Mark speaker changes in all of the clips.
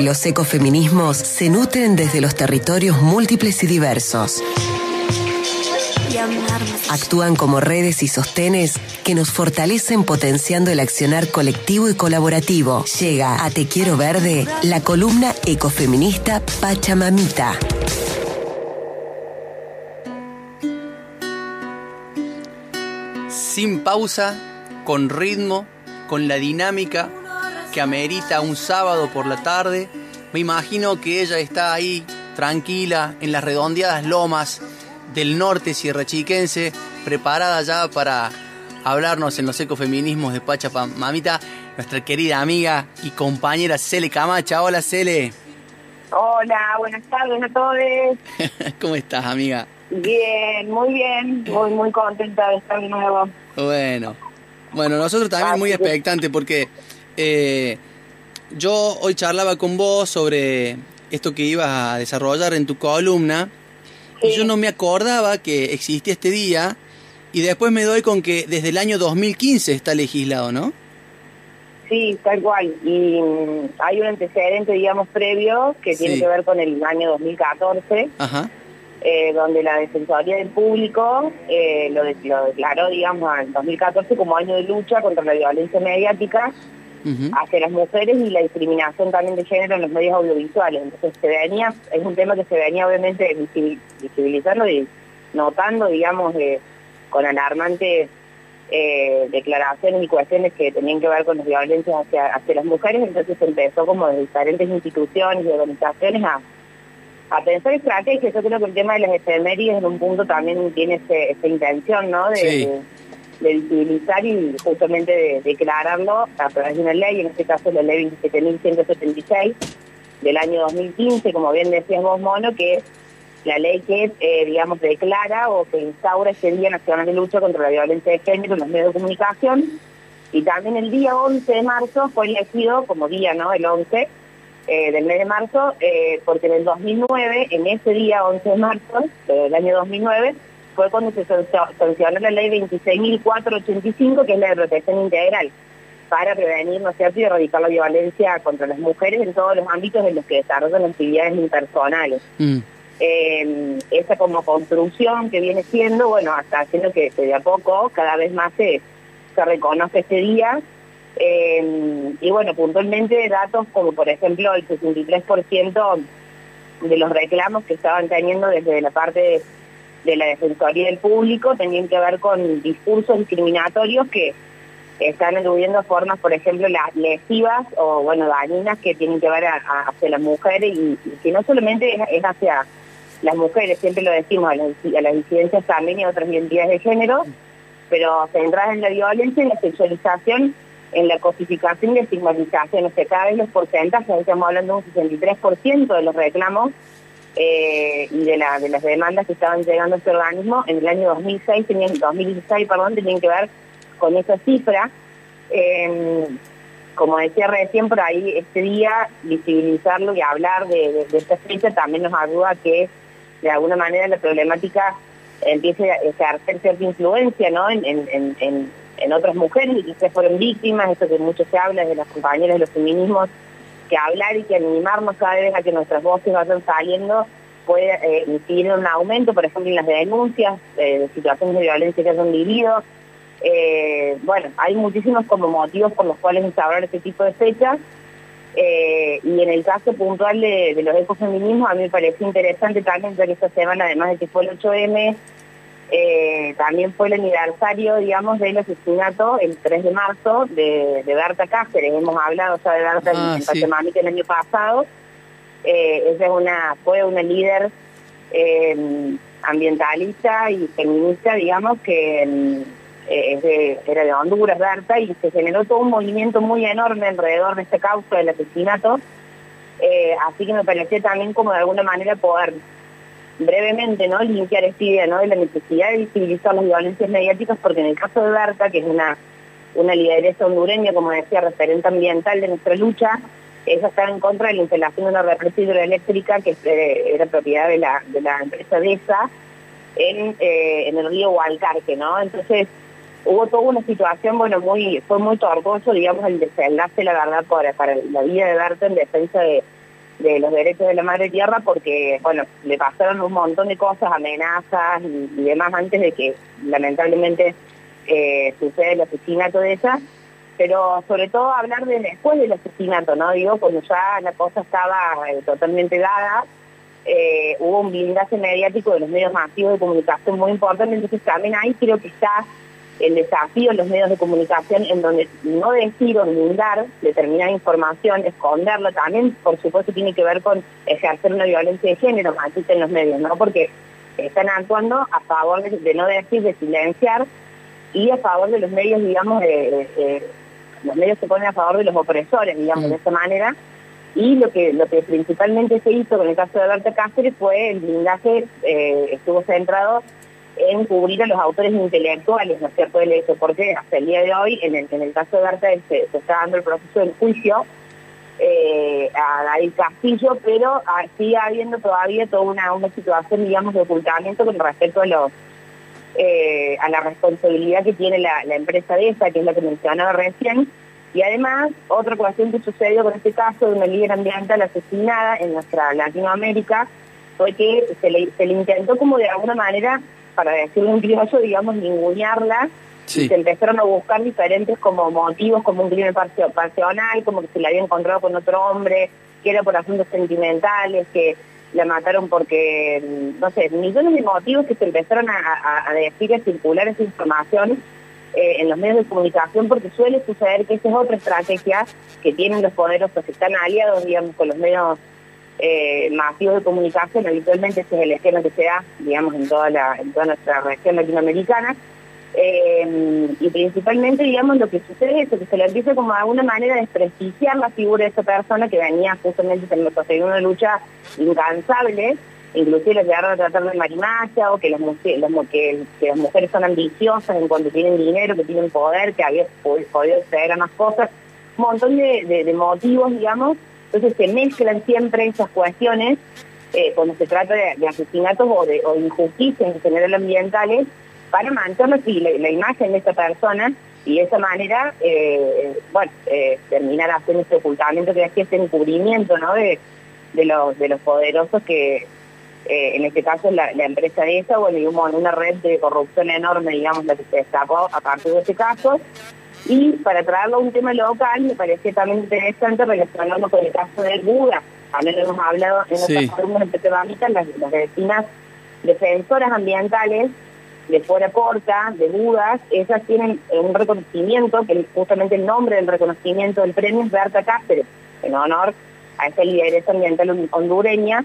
Speaker 1: Los ecofeminismos se nutren desde los territorios múltiples y diversos. Actúan como redes y sostenes que nos fortalecen potenciando el accionar colectivo y colaborativo. Llega a Te Quiero Verde la columna ecofeminista Pachamamita.
Speaker 2: Sin pausa, con ritmo, con la dinámica que amerita un sábado por la tarde. Me imagino que ella está ahí tranquila en las redondeadas lomas del norte sierrachiquense, preparada ya para hablarnos en los ecofeminismos de Pachamamita, nuestra querida amiga y compañera Cele Camacha. Hola Cele.
Speaker 3: Hola, buenas tardes a todos.
Speaker 2: ¿Cómo estás, amiga?
Speaker 3: Bien, muy bien, muy muy contenta de estar de nuevo.
Speaker 2: Bueno, bueno, nosotros también muy expectantes porque eh, yo hoy charlaba con vos sobre esto que ibas a desarrollar en tu columna y yo no me acordaba que existía este día y después me doy con que desde el año 2015 está legislado, ¿no?
Speaker 3: Sí, tal cual. Y mm, hay un antecedente, digamos, previo que tiene que ver con el año 2014, eh, donde la Defensoría del Público eh, lo, lo, declaró, digamos, en 2014 como año de lucha contra la violencia mediática hacia las mujeres y la discriminación también de género en los medios audiovisuales. Entonces se venía, es un tema que se venía obviamente visibilizando y notando, digamos, con alarmantes eh, declaraciones y cuestiones que tenían que ver con las violencias hacia, hacia las mujeres, entonces se empezó como de diferentes instituciones y organizaciones a, a pensar estrategias. Yo creo que el tema de las efemérides en un punto también tiene ese, esa intención, ¿no? de de visibilizar y justamente de declararlo a través de una ley, en este caso la ley 27.176 del año 2015, como bien decías vos, Mono, que es la ley que, eh, digamos, declara o que instaura este Día Nacional de Lucha contra la Violencia de Género en los medios de comunicación. Y también el día 11 de marzo fue elegido como día, ¿no? El 11 eh, del mes de marzo, eh, porque en el 2009, en ese día 11 de marzo del año 2009, fue cuando se sancionó la ley 26.485, que es la de protección integral, para prevenir, ¿no es cierto?, y erradicar la violencia contra las mujeres en todos los ámbitos en los que desarrollan actividades impersonales. Mm. Eh, esa como construcción que viene siendo, bueno, hasta haciendo que de a poco cada vez más se, se reconoce este día. Eh, y bueno, puntualmente datos como por ejemplo el 63% de los reclamos que estaban teniendo desde la parte de de la Defensoría del Público tenían que ver con discursos discriminatorios que están aludiendo formas, por ejemplo, las lesivas o, bueno, dañinas que tienen que ver hacia las mujeres y, que no solamente es, hacia las mujeres, siempre lo decimos, a las, disidencias también y otras identidades de género, pero centradas en la violencia, en la sexualización, en la cosificación y estigmatización. O sea, cada vez los porcentajes, estamos hablando de un 63% de los reclamos eh, y de, la, de las demandas que estaban llegando a este organismo en el año 2006, tenían, 2016, perdón, tenían que ver con esa cifra. Em, como decía recién por ahí, este día visibilizarlo y hablar de, esta fecha también nos ayuda a que de alguna manera la problemática empiece a ejercer cierta influencia ¿no? en, en, en, en otras mujeres y que fueron víctimas, eso que mucho se habla de las compañeras de los feminismos que hablar y que animarnos cada vez a que nuestras voces vayan saliendo puede eh, en un aumento, por ejemplo, en las denuncias eh, de situaciones de violencia que han vivido. Eh, bueno, hay muchísimos como motivos por los cuales instaurar este tipo de fechas. Eh, y en el caso puntual de, de los ecofeminismos, a mí me parece interesante también, ya que esta semana, además de que fue el 8M, eh, también fue el aniversario, digamos, del asesinato el 3 de marzo de, de Berta Cáceres. Hemos hablado ya de Berta ah, en el año pasado. Eh, ella es una, fue una líder eh, ambientalista y feminista, digamos, que eh, era de Honduras, Berta, y se generó todo un movimiento muy enorme alrededor de este causa del asesinato. así que me pareció también como de alguna manera poder brevemente no limpiar esta idea de la necesidad de visibilizar las violencias mediáticas, porque en el caso de Berta, que es una, una lideresa hondureña, como decía, referente ambiental de nuestra lucha, ella estaba en contra de la instalación de una represa hidroeléctrica que eh, era propiedad de la, de la empresa DESA en, eh, en el río Hualcarque. Entonces hubo toda una situación, bueno, muy fue muy tortuoso, digamos, el desenlace, la verdad, para, para la vida de Berta en defensa de de los derechos de la madre tierra porque, bueno, le pasaron un montón de cosas, amenazas y, demás antes de que lamentablemente eh, suceda el asesinato de ella, pero sobre todo hablar de después del asesinato, ¿no? Digo, cuando ya la cosa estaba eh, totalmente dada, eh, hubo un blindaje mediático de los medios masivos de comunicación muy importante, entonces también ahí creo que está el desafío en los medios de comunicación en donde no decir o blindar determinada información, esconderla, también por supuesto tiene que ver con ejercer una violencia de género, machista en los medios, ¿no? Porque están actuando a favor de, no decir, de silenciar y a favor de los medios, digamos, de, los medios se ponen a favor de los opresores, digamos, de esa manera. Y lo que lo que principalmente se hizo con el caso de Berta Cáceres fue el blindaje, eh, estuvo centrado en cubrir a los autores intelectuales, ¿no es cierto?, del hecho, porque hasta el día de hoy, en el, en el caso de Berta, se, está dando el proceso del juicio eh, a David Castillo, pero sigue habiendo todavía toda una, una situación, digamos, de ocultamiento con respecto a los eh, a la responsabilidad que tiene la, la empresa de esa, que es la que mencionaba recién, y además, otra cuestión que sucedió con este caso de una líder ambiental asesinada en nuestra Latinoamérica fue que se le, se le intentó como de alguna manera para decirle un criollo, digamos, ningunearla, y se empezaron a buscar diferentes como motivos, como un crimen pasional, como que se la había encontrado con otro hombre, que era por asuntos sentimentales, que la mataron porque, no sé, millones de motivos que se empezaron a, decir y a circular esa información eh, en los medios de comunicación, porque suele suceder que esa es otra estrategia que tienen los poderosos que están aliados, digamos, con los medios eh, masivos de comunicación, habitualmente ese es el esquema que se da, digamos, en toda, la, en toda nuestra región latinoamericana. Eh, y principalmente, digamos, lo que sucede es que se le empieza como de alguna manera a desprestigiar la figura de esa persona que venía justamente en una lucha incansable, inclusive les llegaron a tratar de marimacha o que, las mujeres son ambiciosas en cuanto tienen dinero, que tienen poder, que había podido acceder a más cosas, un montón de motivos, digamos, entonces se mezclan siempre esas cuestiones eh, cuando se trata de, asesinatos o de injusticias en general ambientales para mantener la, imagen de esa persona y de esa manera, eh, bueno, eh, terminar haciendo este ocultamiento que hacía este encubrimiento ¿no? de, los, de poderosos que, en este caso la, la empresa de esa, bueno, y hubo una red de corrupción enorme, digamos, la que se destacó a partir de ese caso, y para traerlo a un tema local, me parece también interesante relacionarlo con el caso de Buda. También hemos hablado en sí. otras columnas de las, las vecinas defensoras ambientales de Fuera Porta, de Budas, esas tienen un reconocimiento, que justamente el nombre del reconocimiento del premio es Berta Cáceres, en honor a esa lideresa ambiental hondureña,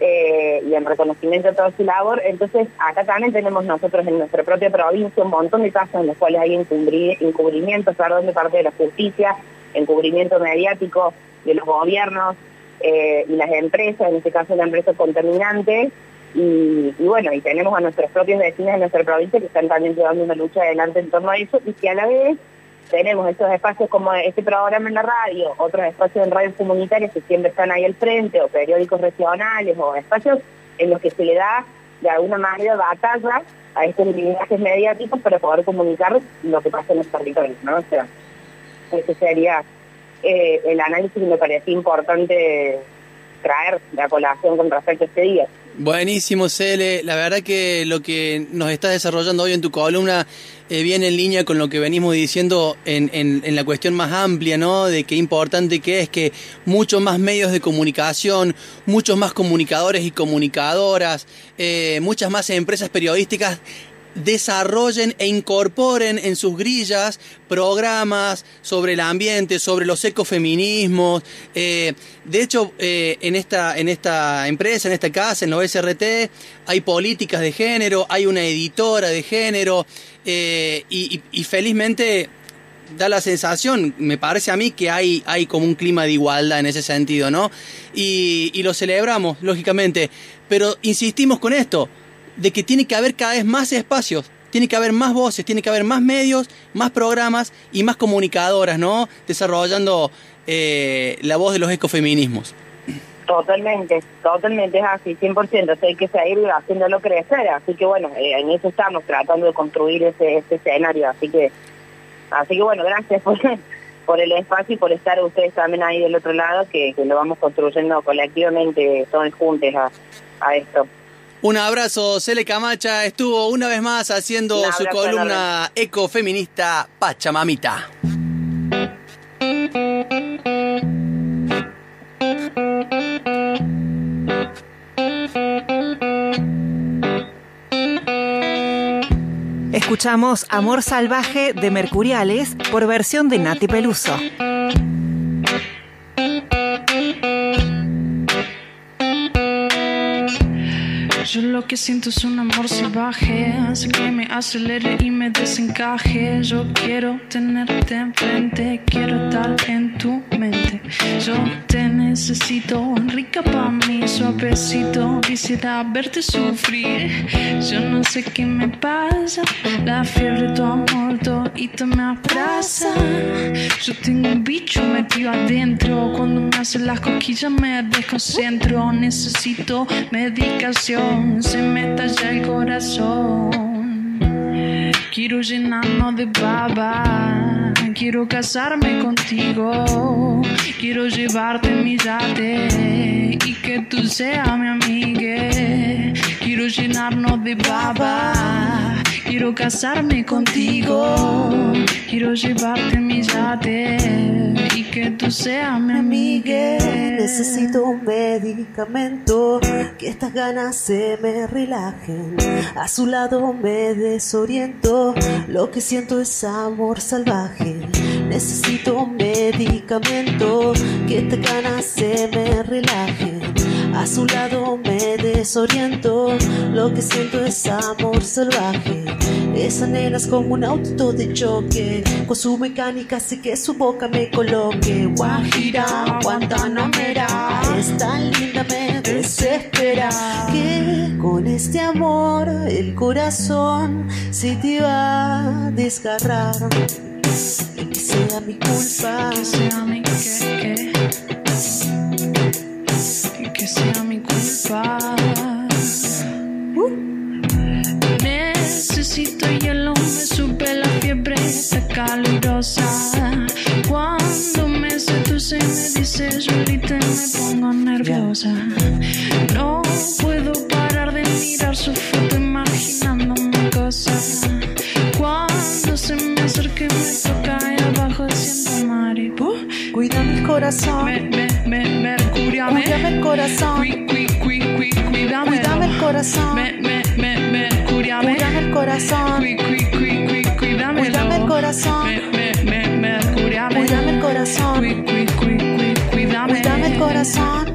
Speaker 3: eh, y en reconocimiento de toda su labor. Entonces, acá también tenemos nosotros en nuestra propia provincia un montón de casos en los cuales hay encubrimientos, perdón, de parte de la justicia, encubrimiento mediático de los gobiernos eh, y las empresas, en este caso la empresa contaminante. Y, bueno, y tenemos a nuestros propios vecinos de nuestra provincia que están también llevando una lucha adelante en torno a eso y que a la vez tenemos estos espacios como este programa en la radio, otros espacios en radios comunitarias que siempre están ahí al frente, o periódicos regionales, o espacios en los que se le da de alguna manera batalla a estos mensajes mediáticos para poder comunicar lo que pasa en los territorios, ¿no? Ese sería eh, el análisis que me parecía importante traer la colación con respecto a este día.
Speaker 2: Buenísimo, Cele. La verdad que lo que nos estás desarrollando hoy en tu columna eh, viene en línea con lo que venimos diciendo en, en, la cuestión más amplia, ¿no? De qué importante que es que muchos más medios de comunicación, muchos más comunicadores y comunicadoras, eh, muchas más empresas periodísticas desarrollen e incorporen en sus grillas programas sobre el ambiente, sobre los ecofeminismos. Eh, de hecho, eh, en, esta, en esta empresa, en esta casa, en la OSRT, hay políticas de género, hay una editora de género eh, y, felizmente da la sensación, me parece a mí, que hay, hay como un clima de igualdad en ese sentido, ¿no? Y lo celebramos, lógicamente. Pero insistimos con esto de que tiene que haber cada vez más espacios, tiene que haber más voces, tiene que haber más medios, más programas y más comunicadoras, ¿no? Desarrollando eh, la voz de los ecofeminismos.
Speaker 3: Totalmente, totalmente es así, 100%, o hay que seguir haciéndolo crecer, así que bueno, eh, en eso estamos tratando de construir ese, ese escenario, así que, así que bueno, gracias por, el espacio y por estar ustedes también ahí del otro lado, que, lo vamos construyendo colectivamente todos juntos a esto.
Speaker 2: Un abrazo, Cele Camacha estuvo una vez más haciendo su columna ecofeminista Pachamamita.
Speaker 1: Escuchamos Amor Salvaje de Mercuriales por versión de Nati Peluso.
Speaker 4: Que siento es un amor salvaje, hace que me acelere y me desencaje. Yo quiero tenerte enfrente, quiero estar en tu mente. Yo te necesito, rica para mí, suavecito. Quisiera verte sufrir. Yo no sé qué me pasa, la fiebre de tu amor te me abraza. Yo tengo un bicho metido adentro, cuando me hacen las cosquillas me desconcentro. Necesito medicación se me talla el corazón. Quiero llenarnos de baba, quiero casarme contigo, quiero llevarte mi yate y que tú seas mi amiga. Quiero llenarnos de baba, quiero casarme contigo, quiero llevarte en mi yate que tú seas mi amiga.
Speaker 5: Necesito un medicamento, que estas ganas se me relajen. A su lado me desoriento, lo que siento es amor salvaje. Necesito un medicamento, que estas ganas se me relajen. A su lado me desoriento, lo que siento es amor salvaje. Esa nena es como un auto de choque, con su mecánica hace que su boca me coloque. Guajira, Guantanamera, es tan linda, me desespera. Que con este amor el corazón se te va a desgarrar. Que sea mi culpa.
Speaker 4: Que sea mi que, que abajo maripo.
Speaker 5: Cuídame el corazón.
Speaker 4: Me, me, me, mercuriame.
Speaker 5: Cuídame el corazón.
Speaker 4: Cuídame
Speaker 5: el corazón.
Speaker 4: Me, me, me, mercuriame.
Speaker 5: Cuídame el corazón. Cuídame el corazón.
Speaker 4: Me, me, me, mercuriame.
Speaker 5: Cuídame el corazón.
Speaker 4: cuídame.
Speaker 5: Cuídame el corazón.